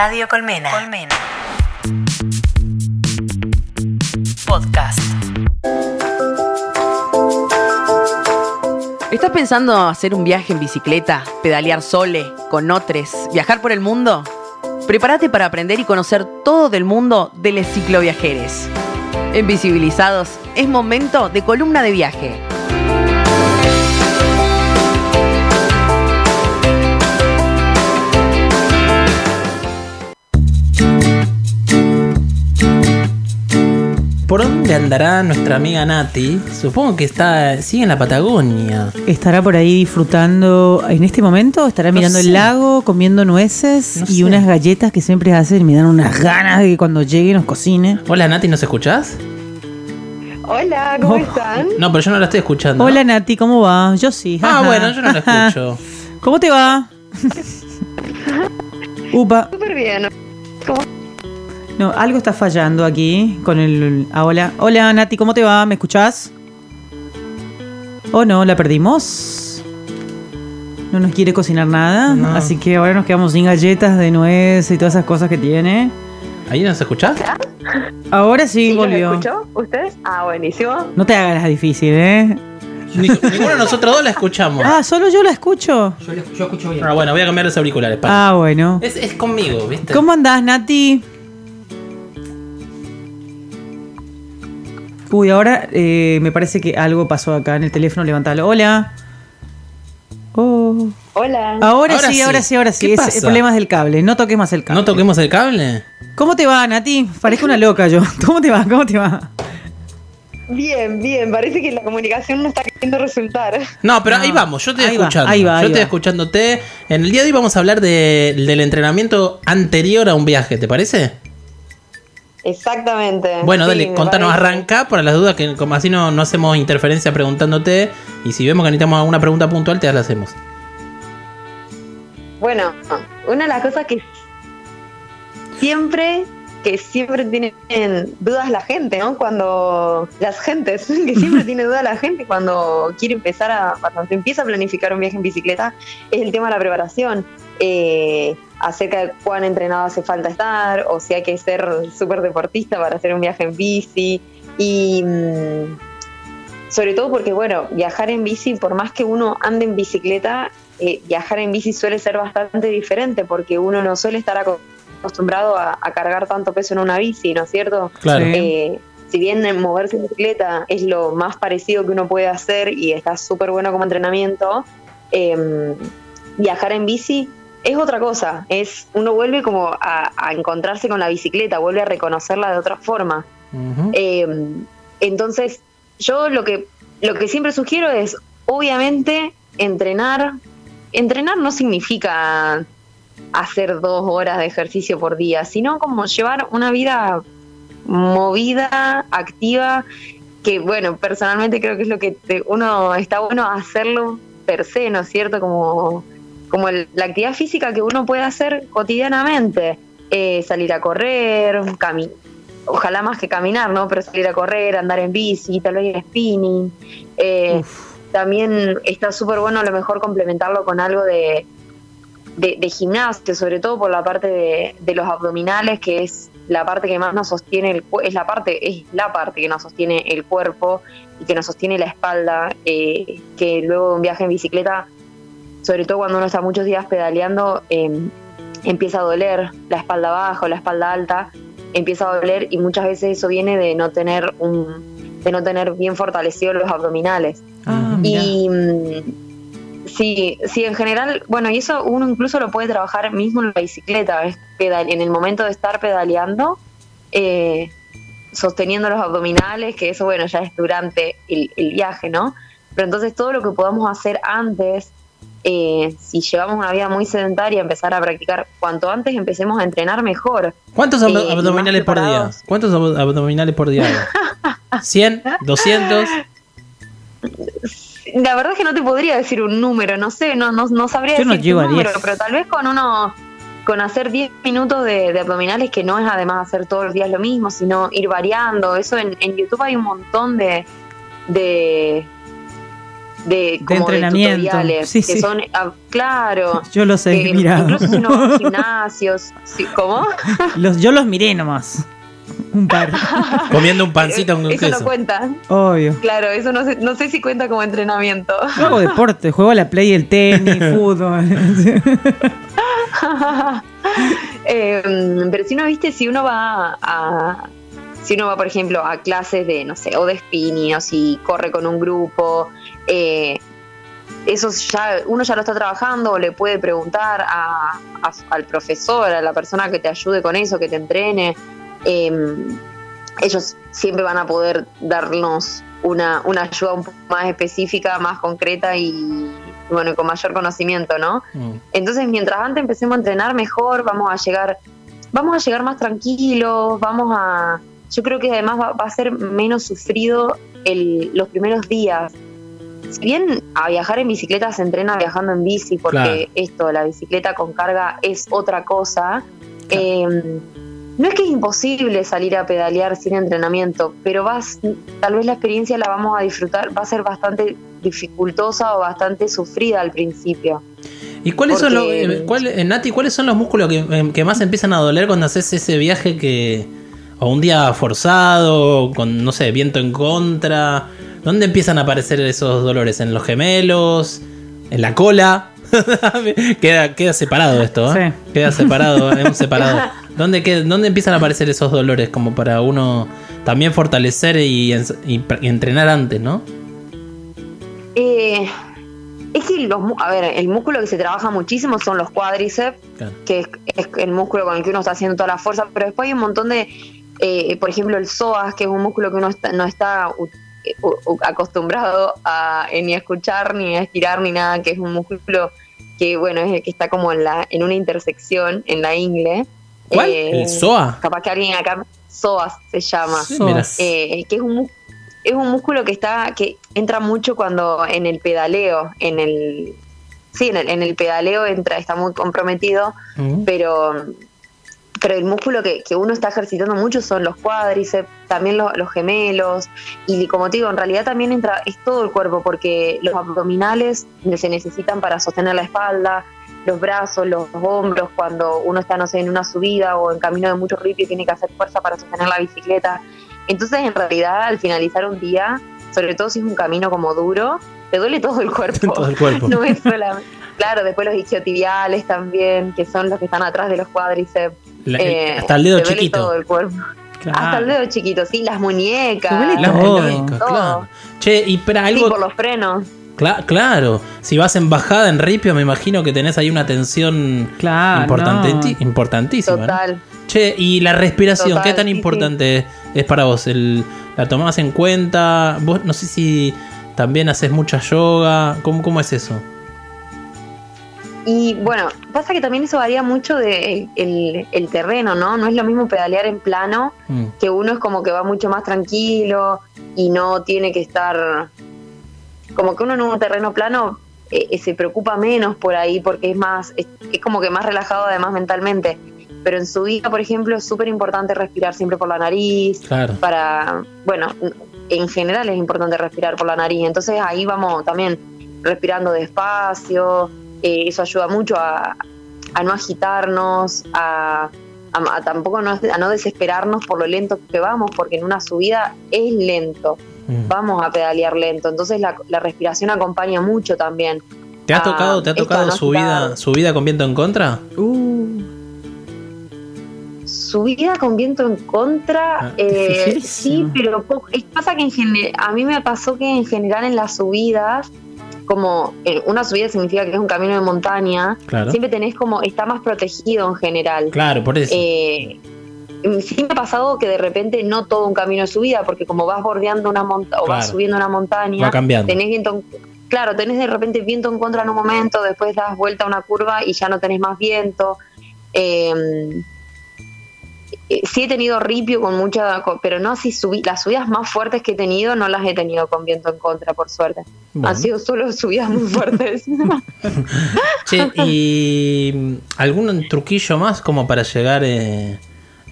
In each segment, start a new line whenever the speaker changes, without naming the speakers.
Radio Colmena. Colmena. Podcast.
¿Estás pensando hacer un viaje en bicicleta, pedalear sole, con otros, viajar por el mundo? Prepárate para aprender y conocer todo del mundo de los cicloviajeros. En Visibilizados es momento de columna de viaje.
¿Por dónde andará nuestra amiga Nati? Supongo que está sigue en la Patagonia.
¿Estará por ahí disfrutando en este momento? ¿Estará
No
mirando
sé.
el lago, comiendo nueces
No
y
sé.
unas galletas que siempre hacen? Me dan unas ganas de que cuando llegue nos cocine.
Hola Nati, ¿nos escuchás?
Hola, ¿cómo
Oh.
están?
No, pero yo no la estoy escuchando.
Hola Nati, ¿cómo va? Yo sí.
Ah, bueno, yo no la escucho.
¿Cómo te va? Upa,
Súper bien. ¿Cómo?
No, algo está fallando aquí con el... ah, hola, hola Nati, ¿cómo te va? ¿Me escuchás? ¿O no? ¿La perdimos? No nos quiere cocinar nada,
No.
así que ahora nos quedamos sin galletas de nuez y todas esas cosas que tiene.
¿Ahí nos escuchás?
Ahora sí,
¿Sí,
volvió.
escuchó? ¿Ustedes? Ah, buenísimo.
No te hagas la difícil, ¿eh?
Ni- ninguno de nosotros dos la escuchamos.
Ah, solo yo la escucho.
Ah, bueno, voy a cambiar los auriculares. para.
Ah, bueno.
Es, es conmigo, ¿viste?
¿Cómo andás, Nati? Uy, ahora eh, me parece que algo pasó acá en el teléfono. Levántalo. Hola. Oh.
Hola.
Ahora,
Ahora
sí,
sí.
ahora sí, ahora sí.
¿Qué
Es
pasa?
el problema es del cable. No toques más el cable.
¿No toquemos el cable?
¿Cómo te va, Nati? Parezco una loca yo. ¿Cómo te va? ¿Cómo te va?
Bien, bien. Parece que la comunicación no está queriendo resultar.
No, pero
No.
ahí vamos, yo estoy
Ahí va,
escuchando.
ahí va,
yo estoy
va.
escuchándote. En el día de hoy vamos a hablar de- del entrenamiento anterior a un viaje, ¿te parece?
Exactamente.
Bueno,
Sí,
dale, contanos,
parece.
arranca para las dudas, que como así no, no hacemos interferencia preguntándote. Y si vemos que necesitamos alguna pregunta puntual, te la hacemos.
Bueno, una de las cosas que siempre, que siempre tienen dudas la gente, ¿no? Cuando las gentes, que siempre tiene dudas la gente cuando quiere empezar a, cuando empieza a planificar un viaje en bicicleta, es el tema de la preparación. eh, acerca de cuán entrenado hace falta estar, o si hay que ser súper deportista para hacer un viaje en bici. Y mm, sobre todo porque, bueno, viajar en bici, por más que uno ande en bicicleta, eh, viajar en bici suele ser bastante diferente porque uno no suele estar aco- acostumbrado a, a cargar tanto peso en una bici, ¿no es cierto?
Claro.
Eh, si bien en moverse en bicicleta es lo más parecido que uno puede hacer y está súper bueno como entrenamiento, eh, viajar en bici es otra cosa. Es uno vuelve como a, a encontrarse con la bicicleta, vuelve a reconocerla de otra forma. Eh, entonces, yo lo que, lo que siempre sugiero es, obviamente, entrenar. Entrenar no significa hacer dos horas de ejercicio por día, sino como llevar una vida movida, activa, que bueno, personalmente creo que es lo que te- uno está bueno hacerlo per se, ¿no es cierto? Como, como el- la actividad física que uno puede hacer cotidianamente, Eh, salir a correr, caminar ojalá más que caminar, ¿no? Pero salir a correr, andar en bici, tal vez en spinning. Eh, también está súper bueno a lo mejor complementarlo con algo de, de, de gimnasio, sobre todo por la parte de, de los abdominales, que es la parte que más nos sostiene el es la parte, es la parte que nos sostiene el cuerpo y que nos sostiene la espalda, eh, que luego de un viaje en bicicleta, sobre todo cuando uno está muchos días pedaleando, eh, empieza a doler la espalda baja o la espalda alta, empieza a doler y muchas veces eso viene de no tener un de no tener bien fortalecidos los abdominales.
Ah.
Y mm, sí, sí, en general, bueno, y eso uno incluso lo puede trabajar mismo en la bicicleta, pedal- en el momento de estar pedaleando, eh, sosteniendo los abdominales, que eso, bueno, ya es durante el, el viaje, ¿no? Pero entonces todo lo que podamos hacer antes, eh, si llevamos una vida muy sedentaria, empezar a practicar, cuanto antes empecemos a entrenar mejor.
¿Cuántos
Eh,
abdominales por día? ¿Cuántos ab- abdominales por día? hago? ¿100? ¿200?
La verdad es que no te podría decir un número, no sé, no, no, no sabría
Yo no llego
un número,
10.
pero tal vez con uno, con hacer 10 minutos de, de abdominales, que no es además hacer todos los días lo mismo, sino ir variando. Eso en, en YouTube hay un montón de, de, de, como
entrenamiento.
tutoriales,
Sí,
que
sí.
son, ah, claro.
Yo lo sé,
Eh,
mira.
Incluso si a gimnasios. sí, ¿Cómo?
Los, yo los miré nomás. Un par.
Comiendo un pancito con
Eso
queso.
no cuenta.
Obvio.
Claro, eso no sé, no sé si cuenta como entrenamiento.
Yo hago deporte, juego a la play, el tenis, fútbol.
Eh, pero si uno viste, si uno va a. Si uno va, por ejemplo, a clases de, no sé, o de spinning, o si corre con un grupo, eh, eso ya, uno ya lo está trabajando, o le puede preguntar a- a- al profesor, a la persona que te ayude con eso, que te entrene. Eh, ellos siempre van a poder darnos una, una ayuda un poco más específica, más concreta y, bueno, con mayor conocimiento, ¿no?
Mm.
Entonces, mientras antes empecemos a entrenar mejor, vamos a llegar, vamos a llegar más tranquilos, vamos a, yo creo que además va, va a ser menos sufrido el- los primeros días. Si bien a viajar en bicicleta se entrena viajando en bici, porque
Claro.
esto, la bicicleta con carga es otra cosa. eh, no es que es imposible salir a pedalear sin entrenamiento, pero vas, tal vez la experiencia la vamos a disfrutar, va a ser bastante dificultosa o bastante sufrida al principio.
¿Y cuáles son los, eh, cuál- eh, Nati, cuáles son los músculos que, eh, que más empiezan a doler cuando haces ese viaje que o un día forzado, con no sé, viento en contra? ¿Dónde empiezan a aparecer esos dolores? ¿En los gemelos? ¿En la cola? queda, queda separado esto, ¿eh?
Sí.
Queda separado, es un separado. ¿Dónde, qued- ¿Dónde empiezan a aparecer esos dolores como para uno también fortalecer y, entrenar antes, ¿no?
Eh, es que los, a ver, el músculo que se trabaja muchísimo son los cuádriceps,
Claro.
que es, es el músculo con el que uno está haciendo toda la fuerza, pero después hay un montón de, eh, por ejemplo, el psoas, que es un músculo que uno está- no está u- acostumbrado a eh, ni a escuchar, ni a estirar, ni nada, que es un músculo que, bueno, es el que está como en, la, en una intersección, en la ingle.
¿Cuál?
Eh,
¿El psoas?
Capaz que alguien acá, psoas se llama
mira.
eh, que es un es un músculo que está que entra mucho cuando en el pedaleo en el sí en el, en el pedaleo entra está muy comprometido
Mm.
pero pero el músculo que, que uno está ejercitando mucho son los cuádriceps también los, los gemelos y como te digo en realidad también entra es todo el cuerpo porque los abdominales se necesitan para sostener la espalda los brazos, los hombros, cuando uno está, no sé, en una subida o en camino de mucho ripio y tiene que hacer fuerza para sostener la bicicleta. Entonces, en realidad, al finalizar un día, sobre todo si es un camino como duro, te duele todo el cuerpo.
Todo el cuerpo.
No es solamente. Claro, después los isquiotibiales también, que son los que están atrás de los cuádriceps.
La- el-
Eh,
hasta el dedo
te duele
chiquito.
todo el cuerpo. Hasta el dedo chiquito, sí, las muñecas.
Te duele
Las
todo.
muñecas,
todo.
claro. Che, y para
Sí,
algo.
por los frenos.
Cla- claro, si vas en bajada en ripio, me imagino que tenés ahí una tensión
Claro,
importante,
no.
importantísima. ¿no?
Total.
Che, y la respiración,
Total,
¿qué tan
sí,
importante es para vos? El, ¿La tomás en cuenta? Vos no sé si también haces mucha yoga. ¿Cómo, cómo es eso?
Y bueno, pasa que también eso varía mucho de el, el terreno, ¿no? No es lo mismo pedalear en plano,
Mm,
que uno es como que va mucho más tranquilo y no tiene que estar... Como que uno en un terreno plano eh, eh, se preocupa menos por ahí porque es más, es, es como que más relajado además mentalmente. Pero en su vida, por ejemplo, es súper importante respirar siempre por la nariz,
claro.
para, bueno, en general es importante respirar por la nariz, entonces ahí vamos también respirando despacio, eh, eso ayuda mucho a, a no agitarnos, a, a- a tampoco no, a no desesperarnos por lo lento que vamos, porque en una subida es lento,
Mm.
vamos a pedalear lento, entonces la, la respiración acompaña mucho también.
¿Te ha
Ah,
tocado, te ha tocado
no agitar.
subida con viento en contra?
Uh,
Subida con viento en contra,
Ah,
eh, sí, pero pasa que en a mí me pasó que en general en las subidas, como eh, una subida significa que es un camino de montaña,
Claro.
siempre tenés como, está más protegido en general.
Claro, por eso.
Eh, sí me ha pasado que de repente no todo un camino de subida, porque como vas bordeando una montaña o vas subiendo una montaña,
Va cambiando.
tenés viento en- claro, tenés de repente viento en contra en un momento, después das vuelta a una curva y ya no tenés más viento. Eh, eh, sí he tenido ripio con mucha, pero no así subí, las subidas más fuertes que he tenido no las he tenido con viento en contra, por suerte.
Bueno.
Han sido solo subidas muy fuertes.
Che, ¿y mm, algún truquillo más como para llegar eh,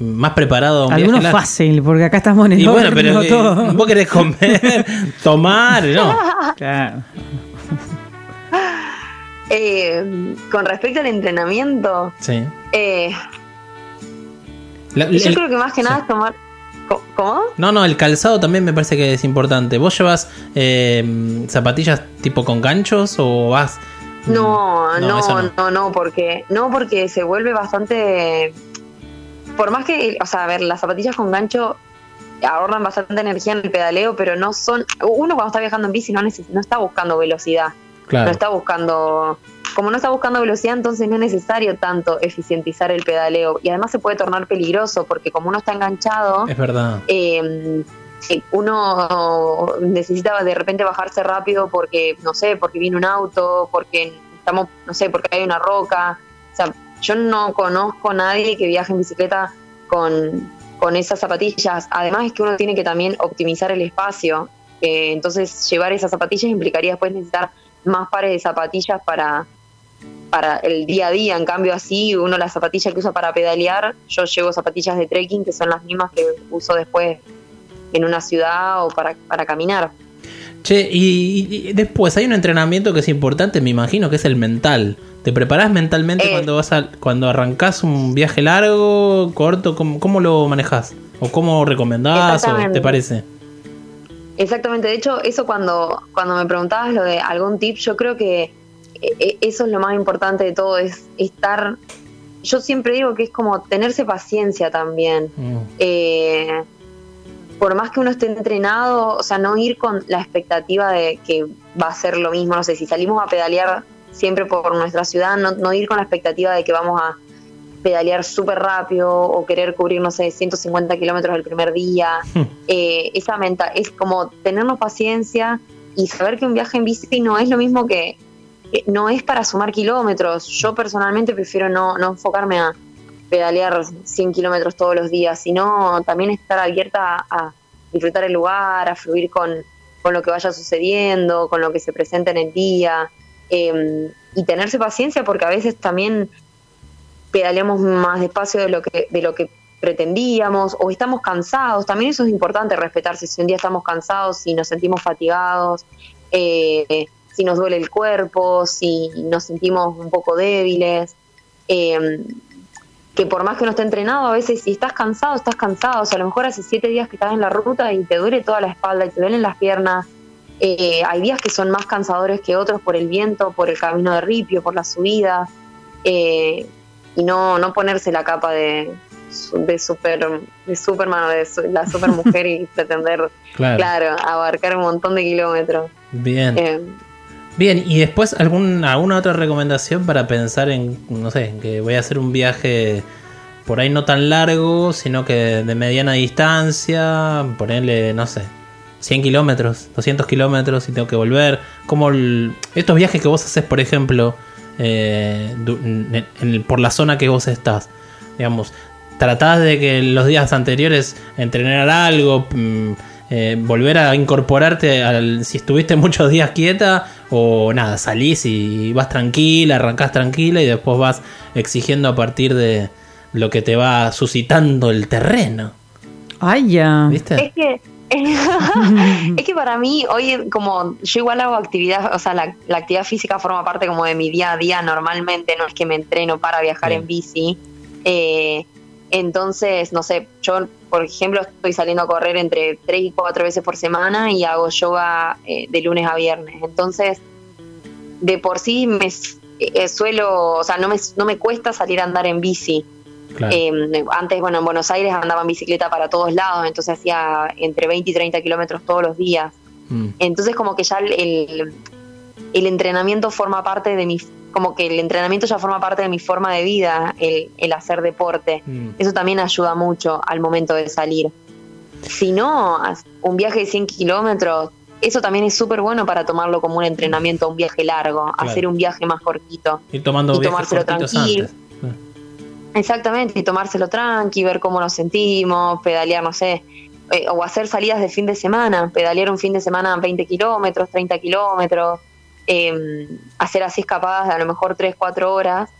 más preparado a un
alguno
viaje largo?
fácil, porque acá estamos en el
Y bueno, pero
todo.
vos querés comer, tomar, ¿no?
Claro.
Eh, con respecto al entrenamiento,
Sí.
eh,
La-
yo
el-
creo que más que nada es tomar. ¿Cómo?
No, no, el calzado también me parece que es importante. ¿Vos llevas eh, zapatillas tipo con ganchos o vas...
No,
No,
no, no.
no,
porque no porque se vuelve bastante por más que, o sea, a ver, las zapatillas con gancho ahorran bastante energía en el pedaleo, pero no son uno cuando está viajando en bici no neces- no está buscando velocidad,
Claro.
no está buscando como no está buscando velocidad, entonces no es necesario tanto eficientizar el pedaleo y además se puede tornar peligroso porque como uno está enganchado,
Es verdad.
eh, sí, uno necesita de repente bajarse rápido porque, no sé, porque viene un auto, porque estamos, no sé, porque hay una roca. O sea, yo no conozco a nadie que viaje en bicicleta con, con esas zapatillas. Además es que uno tiene que también optimizar el espacio. Eh, entonces llevar esas zapatillas implicaría después necesitar más pares de zapatillas para para el día a día, en cambio así uno las zapatillas que usa para pedalear, yo llevo zapatillas de trekking que son las mismas que uso después en una ciudad o para, para caminar.
Che, y, y después hay un entrenamiento que es importante, me imagino, que es el mental. ¿Te preparás mentalmente
Eh.
cuando vas a, cuando arrancás un viaje largo, corto? ¿Cómo, cómo lo manejás? ¿O cómo recomendás? ¿O te parece?
Exactamente, de hecho, eso cuando, cuando me preguntabas lo de algún tip, yo creo que eh, eh, eso es lo más importante de todo, es estar, yo siempre digo que es como tenerse paciencia también.
Mm,
eh, por más que uno esté entrenado, o sea, no ir con la expectativa de que va a ser lo mismo, no sé, si salimos a pedalear siempre por nuestra ciudad, no, no ir con la expectativa de que vamos a pedalear súper rápido o querer cubrir, no sé, 150 kilómetros el primer día. Eh, esa menta es como tenernos paciencia y saber que un viaje en bici no es lo mismo que, que no es para sumar kilómetros. Yo personalmente prefiero no, no enfocarme a pedalear 100 kilómetros todos los días, sino también estar abierta a disfrutar el lugar, a fluir con, con lo que vaya sucediendo, con lo que se presenta en el día, eh, y tenerse paciencia porque a veces también pedaleamos más despacio de lo que, de lo que pretendíamos o estamos cansados. También eso es importante respetarse. Si un día estamos cansados, si nos sentimos fatigados, eh, si nos duele el cuerpo, si nos sentimos un poco débiles. eh, que por más que uno esté entrenado, a veces si estás cansado, estás cansado. O sea, a lo mejor hace siete días que estás en la ruta y te duele toda la espalda y te duelen las piernas. Eh, hay días que son más cansadores que otros por el viento, por el camino de ripio, por la subida. Eh, y no, no ponerse la capa de, de super de Superman o de su- la supermujer y pretender,
Claro.
claro, abarcar un montón de kilómetros.
Bien.
Eh,
Bien, y después algún, alguna otra recomendación para pensar en, no sé, que voy a hacer un viaje por ahí no tan largo, sino que de mediana distancia, ponerle, no sé, 100 kilómetros, 200 kilómetros y tengo que volver. Como estos viajes que vos haces, por ejemplo, eh, en- por la zona que vos estás, digamos, tratás de que los días anteriores entrenar algo, mm, eh, volver a incorporarte al, si estuviste muchos días quieta o nada, salís y vas tranquila, arrancás tranquila y después vas exigiendo a partir de lo que te va suscitando el terreno.
Ay, ya.
¿Viste?
Es que es que para mí hoy como yo igual hago actividad, o sea, la, la actividad física forma parte como de mi día a día normalmente, no es que me entreno para viajar
Bien.
en bici. Eh, entonces, no sé, yo por ejemplo estoy saliendo a correr entre tres y cuatro veces por semana y hago yoga eh, de lunes a viernes. Entonces, de por sí me eh, suelo, o sea, no me, no me cuesta salir a andar en bici.
Claro.
Eh, antes, bueno, en Buenos Aires andaba en bicicleta para todos lados, entonces hacía entre 20 y 30 kilómetros todos los días.
Mm,
Entonces como que ya el, el, el entrenamiento forma parte de mi, como que el entrenamiento ya forma parte de mi forma de vida, el, el hacer deporte.
mm.
Eso también ayuda mucho al momento de salir. Si no, un viaje de 100 kilómetros, eso también es súper bueno para tomarlo como un entrenamiento, un viaje largo, hacer un viaje más cortito.
Ir tomando
y tomárselo tranquilo.
antes. Mm.
Exactamente, y tomárselo tranqui, ver cómo nos sentimos, pedalear, no sé, eh, o hacer salidas de fin de semana, pedalear un fin de semana 20 kilómetros, 30 kilómetros, eh, hacer así escapadas de a lo mejor 3, 4 horas,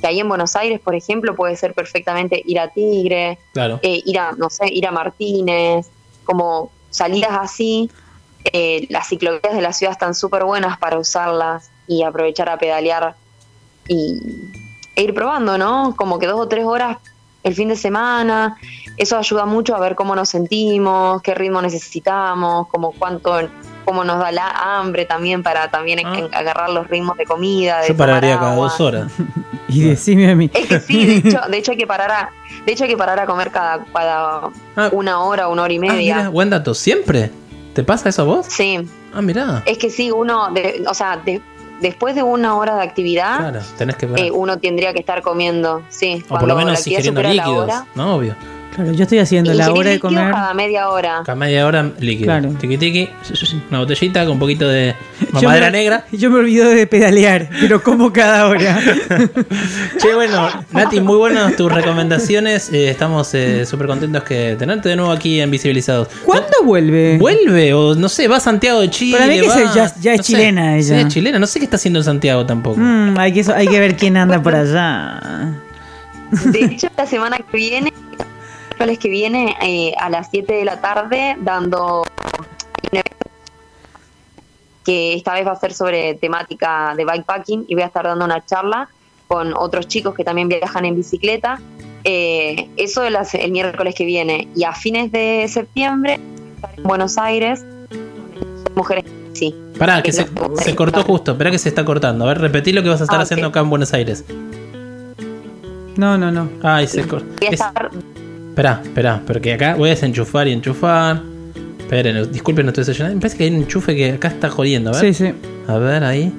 que ahí en Buenos Aires, por ejemplo, puede ser perfectamente ir a Tigre,
Claro.
eh, ir a, no sé, ir a Martínez, como salidas así, eh, las ciclovías de la ciudad están súper buenas para usarlas, y aprovechar a pedalear y e ir probando, ¿no? Como que dos o tres horas el fin de semana, eso ayuda mucho a ver cómo nos sentimos, qué ritmo necesitamos, como cuánto cómo nos da la hambre también para también
Ah.
en- agarrar los ritmos de comida. De
Yo pararía cada dos horas.
Y decime a mí.
Es que sí, de hecho, de hecho hay que parar a, de hecho hay que parar a comer cada, cada
Ah.
una hora, una hora y
Ah,
media.
mira, buen dato. ¿Siempre? ¿Te pasa eso a vos?
sí,
Ah, mirá.
es que sí, uno, de- o sea, de- después de una hora de actividad,
Claro, tenés que
eh, uno tendría que estar comiendo, sí.
o por lo menos
la
líquidos.
hora.
No, obvio.
Claro, yo estoy haciendo la hora de comer.
cada media hora.
Cada media hora líquido.
Claro.
Tiki tiki. Una botellita con un poquito de
Yo
mamadera
me-
negra.
Yo me olvido de pedalear, pero como cada hora.
Che, bueno, Nati, muy buenas tus recomendaciones. Eh, estamos eh, súper contentos que tenerte de nuevo aquí en Visibilizados.
¿Cuándo vuelve?
¿Vuelve? O no sé, va a Santiago de Chile.
Para mí que
va-
ya- ya es
no sé.
chilena ella.
Sí, es chilena. No sé qué está haciendo en Santiago tampoco.
Mm, hay, que, hay que ver quién anda por allá.
De hecho, la semana que viene, miércoles que viene, eh, a las 7 de la tarde, dando un evento que esta vez va a ser sobre temática de bikepacking y voy a estar dando una charla con otros chicos que también viajan en bicicleta. Eh, eso el, el miércoles que viene. Y a fines de septiembre, estaré en Buenos Aires, mujeres sí.
Pará, que se, cortó justo. Espera que se está cortando. A ver, repetí lo que vas a estar
Ah,
haciendo acá en Buenos Aires.
No, no, no.
Ay, se cortó.
Voy a estar
Esperá, esperá, porque acá voy a desenchufar y enchufar. Esperen, disculpen, no estoy desayunando. Me parece que hay un enchufe que acá está jodiendo. A ver,
Sí, sí.
a ver ahí.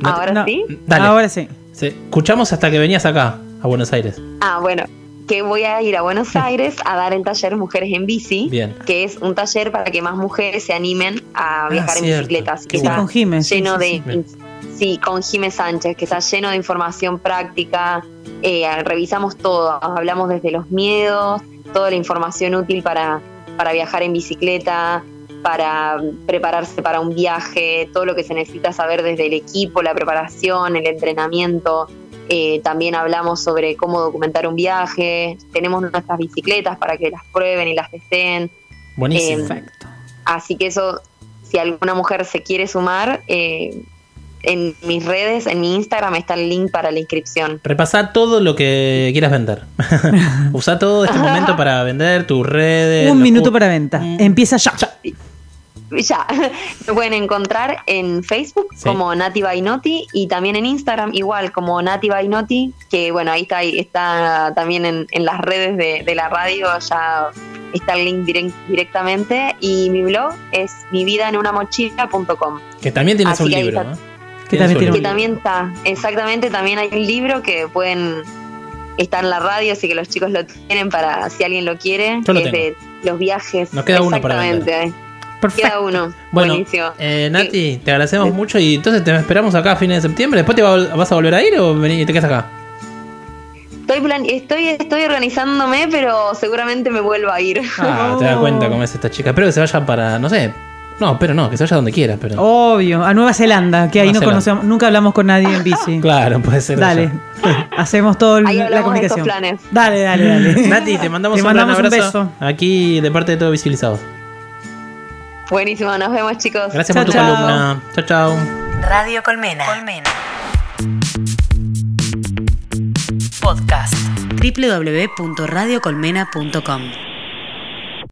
No te-
ahora
no.
sí.
Dale.
Ahora sí.
Sí, Escuchamos hasta que venías acá, a Buenos Aires.
Ah, bueno, que voy a ir a Buenos Aires a dar el taller Mujeres en Bici,
Bien.
que es un taller para que más mujeres se animen a viajar en
Ah, cierto.
bicicleta. Así
Qué
que
Sí,
está
con Jime, sí,
lleno
sí,
de...
sí.
Sí, con Jime Sánchez, que está lleno de información práctica. eh, revisamos todo, hablamos desde los miedos, toda la información útil para, para viajar en bicicleta, para prepararse para un viaje, todo lo que se necesita saber desde el equipo, la preparación, el entrenamiento. Eh, también hablamos sobre cómo documentar un viaje. Tenemos nuestras bicicletas para que las prueben y las testen.
Buenísimo.
Eh,
Perfecto.
Así que eso, si alguna mujer se quiere sumar, eh, en mis redes, en mi Instagram está el link para la inscripción.
Repasá todo lo que quieras vender. Usá todo este momento para vender tus redes.
Un minuto para venta.
Mm.
Empieza ya.
Ya, me pueden encontrar en Facebook
Sí.
como Nati Bainotti y también en Instagram igual como Nati Bainotti, que bueno, ahí está, ahí está también en, en las redes de, de la radio, ya está el link direct- directamente y mi blog es mi vida en una mochila.com.
Que también tienes
Así
un libro.
está.
¿no?
Que también tiene
un
Que
un
libro.
también está, exactamente, también hay un libro que pueden estar en la radio, así que los chicos lo tienen para si alguien lo quiere,
Yo lo
que es de los viajes.
Nos queda uno para
Exactamente,
Perfecto.
queda uno.
Bueno, eh, Nati, te agradecemos mucho y entonces te esperamos acá a fines de septiembre. ¿Después te va- vas a volver a ir o vení- te quedas acá?
Estoy, plan- estoy, estoy organizándome, pero seguramente me vuelvo a ir.
Ah, te das cuenta cómo es esta chica. Espero que se vaya para, no sé. No, pero no, que se vaya donde quiera. Pero...
Obvio. A Nueva Zelanda, que ahí
Nueva
no conocemos. Nunca hablamos con nadie en bici.
Claro, puede ser.
Dale.
allá.
Hacemos todo el-
Ahí
la
de
comunicación.
estos planes.
Dale, dale, dale.
Nati, te mandamos
Te
un gran
mandamos un
abrazo.
beso.
Aquí de parte de todo Visibilizado.
Buenísimo, nos vemos chicos.
Gracias por tu columna. Chao, chao.
Radio Colmena. Colmena. Podcast. www.radiocolmena.com